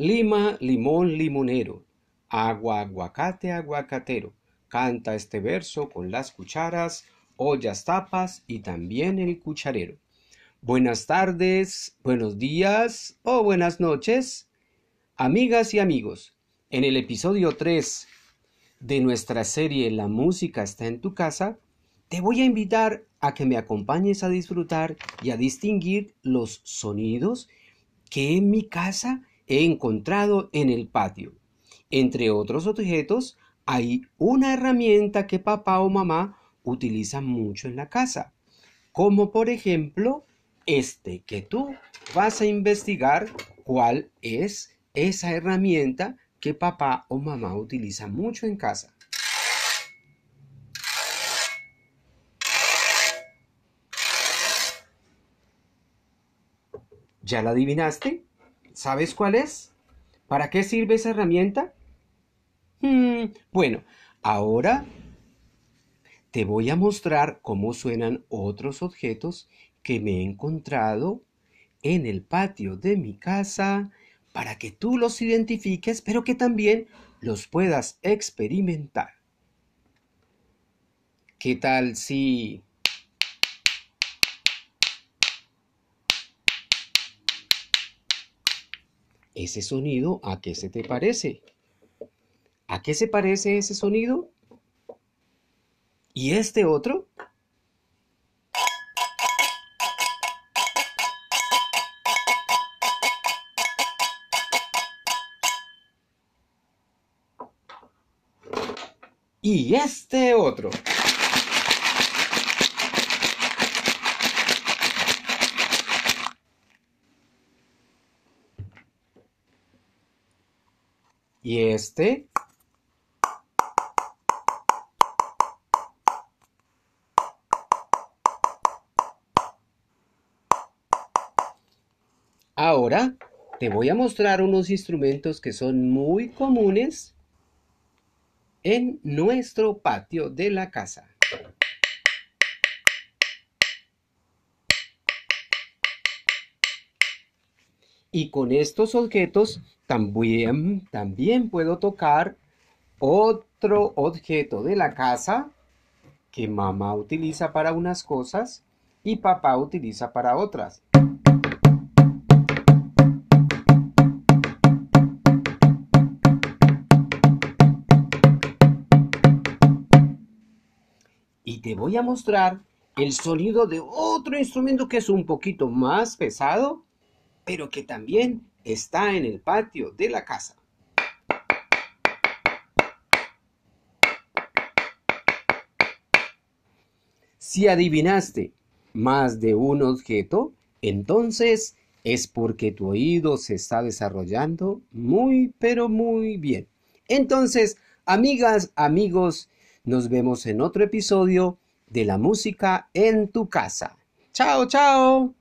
Lima, limón, limonero. Agua, aguacate, aguacatero. Canta este verso con las cucharas, ollas, tapas y también el cucharero. Buenas tardes, buenos días o buenas noches, amigas y amigos. En el episodio 3 de nuestra serie La música está en tu casa, te voy a invitar a que me acompañes a disfrutar y a distinguir los sonidos que en mi casa encontrado en el patio. Entre otros objetos, hay una herramienta que papá o mamá utilizan mucho en la casa, como por ejemplo este que tú vas a investigar cuál es esa herramienta que papá o mamá utilizan mucho en casa. ¿Ya la adivinaste? ¿Sabes cuál es? ¿Para qué sirve esa herramienta? Hmm, bueno, ahora te voy a mostrar cómo suenan otros objetos que me he encontrado en el patio de mi casa para que tú los identifiques, pero que también los puedas experimentar. ¿Qué tal si ese sonido a qué se te parece? ¿A qué se parece ese sonido? ¿Y este otro? y este otro. Y este. Ahora te voy a mostrar unos instrumentos que son muy comunes en nuestro patio de la casa. Y con estos objetos también, también puedo tocar otro objeto de la casa que mamá utiliza para unas cosas y papá utiliza para otras. y te voy a mostrar el sonido de otro instrumento que es un poquito más pesado, pero que también está en el patio de la casa. Si adivinaste más de un objeto, entonces es porque tu oído se está desarrollando muy, pero muy bien. Entonces, amigas, amigos, nos vemos en otro episodio de la música en tu casa. Chao, chao.